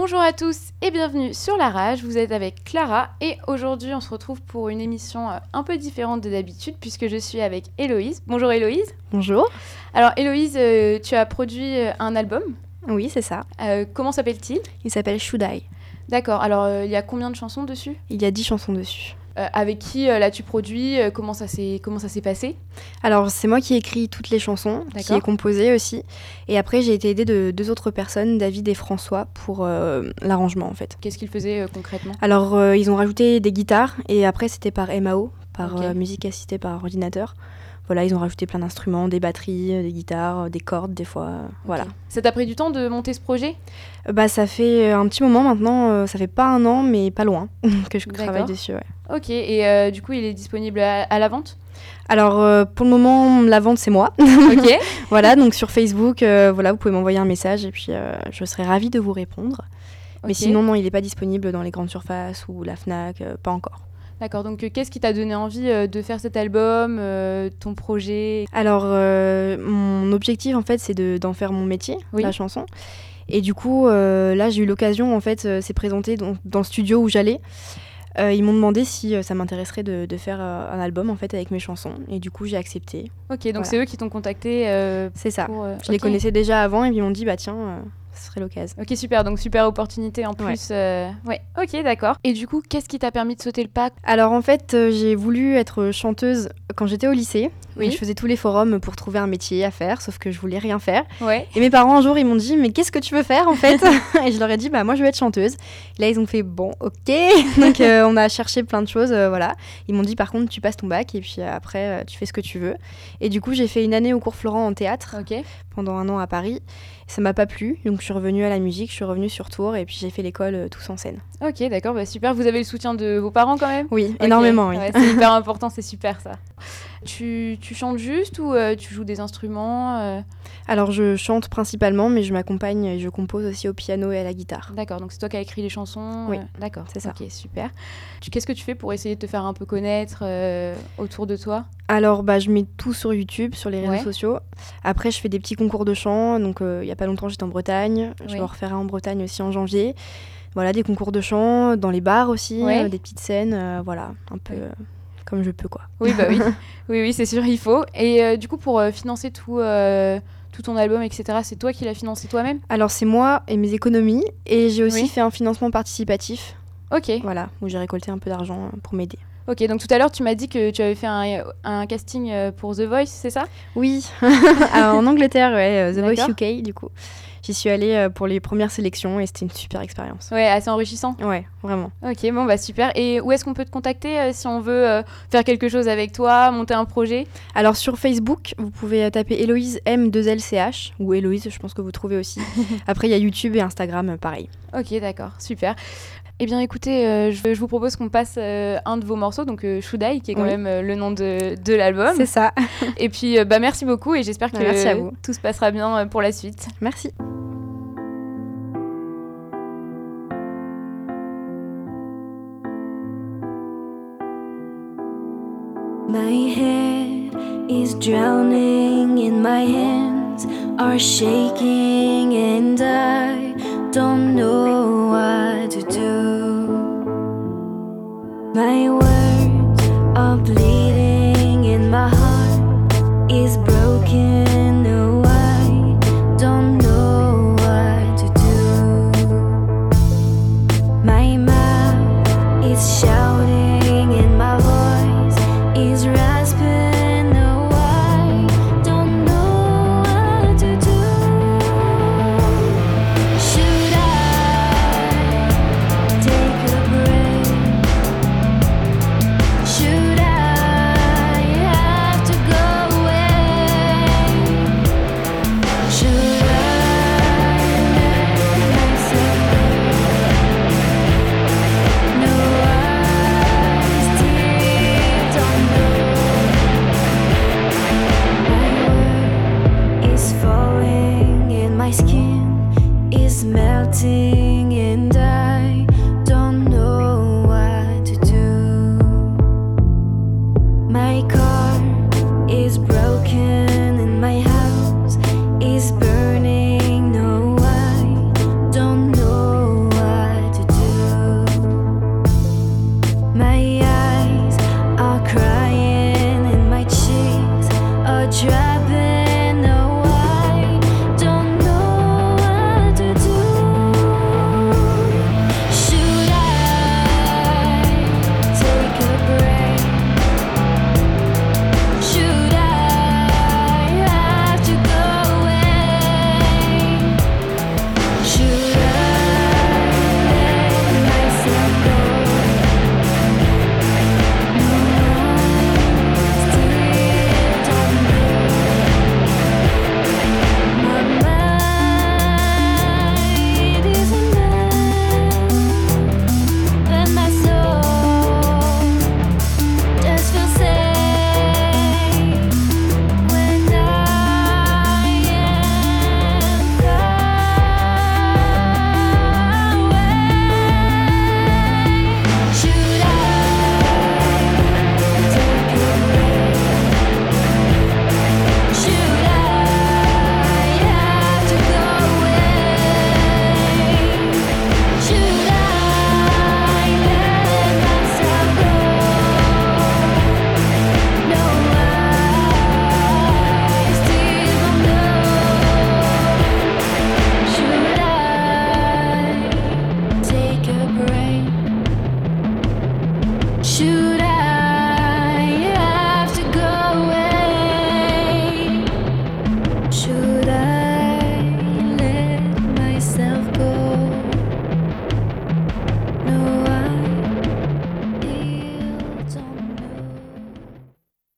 Bonjour à tous et bienvenue sur La Rage. Vous êtes avec Clara et aujourd'hui on se retrouve pour une émission euh, un peu différente de d'habitude puisque je suis avec Héloïse. Bonjour Héloïse. Bonjour. Alors Héloïse, euh, tu as produit euh, un album. Oui, c'est ça. Euh, comment s'appelle-t-il? Il s'appelle Shudai. D'accord. Alors il y a combien de chansons dessus? Il y a 10 chansons dessus. Euh, Avec qui euh, l'as-tu produit Euh, Comment ça s'est comment ça s'est passé? Alors, c'est moi qui ai écrit toutes les chansons, qui ai composé aussi. Et après, j'ai été aidée de deux autres personnes, David et François, pour l'arrangement en fait. Qu'est-ce qu'ils faisaient concrètement? Alors, ils ont rajouté des guitares et après, c'était par MAO, par Ok. euh, musique assistée par ordinateur. Voilà, ils ont rajouté plein d'instruments, des batteries, euh, des guitares, euh, des cordes des fois. euh, Voilà. Ça t'a pris du temps de monter ce projet? Bah, ça fait un petit moment maintenant, ça fait pas un an, mais pas loin que je travaille dessus. ouais. Ok. Et euh, du coup il est disponible à, à la vente? Alors, euh, pour le moment, la vente, c'est moi. Ok. Voilà, donc sur Facebook, euh, voilà, vous pouvez m'envoyer un message et puis je serai ravie de vous répondre. Mais sinon, non, il n'est pas disponible dans les grandes surfaces ou la FNAC, pas encore. D'accord. Donc euh, qu'est-ce qui t'a donné envie euh, de faire cet album, euh, ton projet? Alors, mon objectif, en fait, c'est de- d'en faire mon métier, Oui. la chanson. Et du coup, là, j'ai eu l'occasion, en fait, c'est présenté dans, dans le studio où j'allais. Ils m'ont demandé si ça m'intéresserait de, de faire un album, en fait, avec mes chansons. Et du coup, j'ai accepté. Ok. Donc Voilà. c'est eux qui t'ont contacté. C'est ça. pour, Je les connaissais déjà avant et ils m'ont dit, bah tiens, ce serait l'occasion. Ok, super. Donc, super opportunité en plus. euh, Ouais, ok, d'accord. Et du coup, qu'est-ce qui t'a permis de sauter le pas? Alors en fait, euh, j'ai voulu être chanteuse quand j'étais au lycée. Oui. Je faisais tous les forums pour trouver un métier à faire, sauf que je voulais rien faire. Ouais. Et mes parents un jour, ils m'ont dit "Mais qu'est-ce que tu veux faire en fait? Et je leur ai dit "Bah moi je veux être chanteuse." Et là ils ont fait "Bon, OK." Donc euh, on a cherché plein de choses, euh, voilà. Ils m'ont dit "Par contre, tu passes ton bac et puis après euh, tu fais ce que tu veux." Et du coup, j'ai fait une année au cours Florent en théâtre pendant un an à Paris. Ça m'a pas plu, donc je suis revenue à la musique, je suis revenue sur Tours et puis j'ai fait l'école euh, tous en scène. Ok, d'accord. Bah, super. Vous avez le soutien de vos parents quand même? Oui, énormément, oui. Ouais, c'est hyper important. C'est super ça. Tu, tu chantes juste ou euh, tu joues des instruments euh Alors je chante principalement, mais je m'accompagne et je compose aussi au piano et à la guitare. D'accord. Donc, c'est toi qui as écrit les chansons Oui, euh, D'accord. c'est ça. Ok, super. Qu'est-ce que tu fais pour essayer de te faire un peu connaître autour de toi? Alors bah, je mets tout sur YouTube, sur les réseaux Ouais. sociaux. Après je fais des petits concours de chant, donc il y a pas longtemps j'étais en Bretagne, je Oui. vais en refaire un en Bretagne aussi en janvier. Voilà, des concours de chant, dans les bars aussi, Ouais. des petites scènes, voilà, un peu Oui. Comme je peux quoi. Oui, bah oui. oui, oui, c'est sûr, il faut. Et euh, du coup, pour euh, financer tout, euh, tout ton album, etc., c'est toi qui l'as financé toi-même? Alors c'est moi et mes économies, et j'ai aussi Oui. fait un financement participatif, Ok. voilà, où j'ai récolté un peu d'argent pour m'aider. Ok, donc tout à l'heure, tu m'as dit que tu avais fait un, un casting euh, pour The Voice, c'est ça? Oui, Ah, en Angleterre, ouais, euh, The Voice. UK du coup. J'y suis allée euh, pour les premières sélections et c'était une super expérience. Ouais, assez enrichissant. Ouais, vraiment. Ok, bon, bah super. Et où est-ce qu'on peut te contacter euh, si on veut euh, faire quelque chose avec toi, monter un projet? Alors sur Facebook, vous pouvez euh, taper Héloïse M2LCH ou Héloïse, je pense que vous trouvez aussi. Après, il y a YouTube et Instagram, euh, pareil. Ok, d'accord, super. Eh bien, écoutez, euh, je, je vous propose qu'on passe euh, un de vos morceaux, donc euh, Shudai, qui est quand Oui. même euh, le nom de, de l'album. C'est ça. Et puis, euh, bah, merci beaucoup et j'espère que Merci à vous. tout se passera bien euh, pour la suite. Merci. My head is drowning in my hands are shaking and I don't know 怪我 is melting and I don't know what to do. My car is broken and my house is burning. No, I don't know what to do. My eyes are crying and my cheeks are dropping.